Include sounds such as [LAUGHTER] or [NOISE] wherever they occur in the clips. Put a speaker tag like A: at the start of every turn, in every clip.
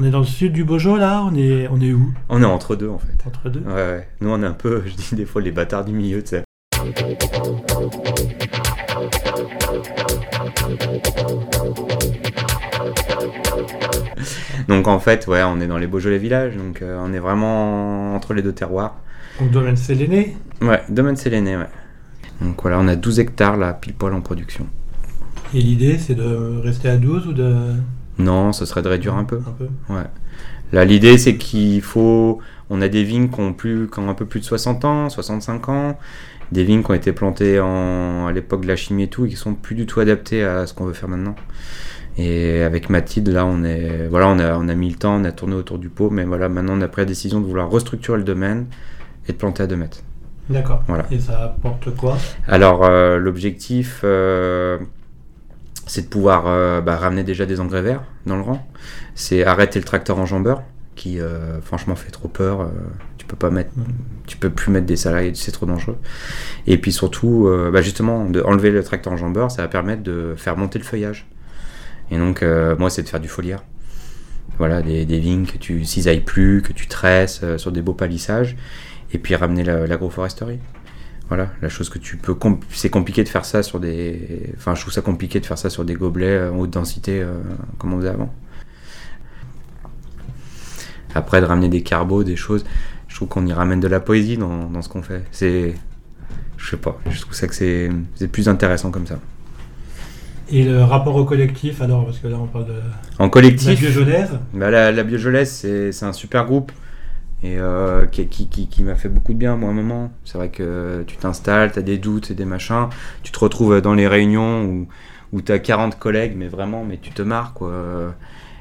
A: On est dans le sud du Beaujolais là On est, on est où?
B: On est entre deux en fait.
A: Entre deux?
B: Ouais, ouais. Nous on est un peu, [LAUGHS] je dis des fois, les bâtards du milieu, tu sais. Donc en fait, ouais, on est dans les Beaujolais villages, donc euh, on est vraiment entre les deux terroirs.
A: Donc domaine Séléné?
B: Ouais, domaine Séléné, ouais. Donc voilà, on a 12 hectares là, pile poil en production.
A: Et l'idée c'est de rester à 12 ou de...
B: Non, ce serait de réduire un peu.
A: Un peu
B: Ouais. Là, l'idée, c'est qu'il faut. On a des vignes qui ont, plus, qui ont un peu plus de 60 ans, 65 ans. Des vignes qui ont été plantées en, à l'époque de la chimie et tout, et qui sont plus du tout adaptées à ce qu'on veut faire maintenant. Et avec Mathilde, là, on, est, voilà, on, a, on a mis le temps, on a tourné autour du pot, mais voilà, maintenant, on a pris la décision de vouloir restructurer le domaine et de planter à 2 mètres.
A: D'accord.
B: Voilà.
A: Et ça apporte quoi?
B: Alors, euh, l'objectif, euh, c'est de pouvoir euh, bah, ramener déjà des engrais verts dans le rang. C'est arrêter le tracteur enjambeur, qui euh, franchement fait trop peur. euh, tu peux pas mettre,
A: Mhm.
B: tu peux plus mettre des salariés, c'est trop dangereux. Et puis surtout, bah, justement, de enlever le tracteur enjambeur, ça va permettre de faire monter le feuillage. Et donc, moi, c'est de faire du foliaire. Voilà, des, des vignes que tu cisailles plus, que tu tresses sur des beaux palissages, et puis ramener la- l'agroforesterie. Voilà, la chose que tu peux. C'est compliqué de faire ça sur des. Enfin, je trouve ça compliqué de faire ça sur des gobelets euh, en haute densité euh, comme on faisait avant. Après, de ramener des carbos, des choses, je trouve qu'on y ramène de la poésie dans, dans ce qu'on fait. C'est. Je sais pas, je trouve ça que c'est plus intéressant comme ça.
A: Et le rapport au collectif alors Parce que là on parle de
B: En
A: la
B: collectif.
A: Biogenèse.
B: Bah, la, la c'est un super groupe et euh, qui, qui, qui, m'a fait beaucoup de bien, moi, à un moment. C'est vrai que tu t'installes, tu as des doutes et des machins. Tu te retrouves dans les réunions où, où tu as 40 collègues, mais vraiment, mais tu te marres, quoi.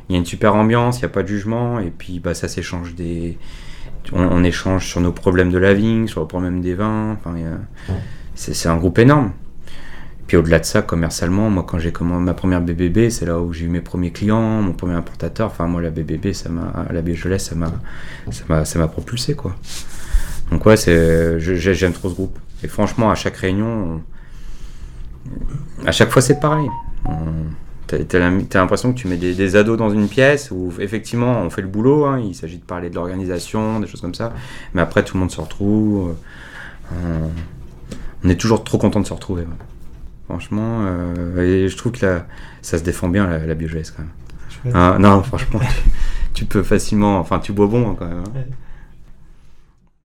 B: Il y a une super ambiance, il n'y a pas de jugement, et puis bah, ça s'échange des. On, échange sur nos problèmes de la vigne, sur le problème des vins. Enfin, a- c'est un groupe énorme. Puis au-delà de ça, commercialement, moi quand j'ai commandé ma première BBB, c'est là où j'ai eu mes premiers clients, mon premier importateur. Enfin moi la BBB, ça m'a, la Beaujolais, ça m'a, ça m'a, ça m'a propulsé quoi. Donc ouais, c'est, j'aime trop ce groupe. Et franchement, à chaque réunion, on- à chaque fois c'est pareil. On- T'as, l'impression que tu mets des, ados dans une pièce où effectivement on fait le boulot, hein, il s'agit de parler de l'organisation, des choses comme ça, mais après tout le monde se retrouve. on, est toujours trop content de se retrouver. Franchement, euh, et je trouve que là, ça se défend bien la, la biogèse quand même. Hein, non, franchement, tu, tu peux facilement. Enfin, tu bois bon hein, quand même. hein.
A: Ouais.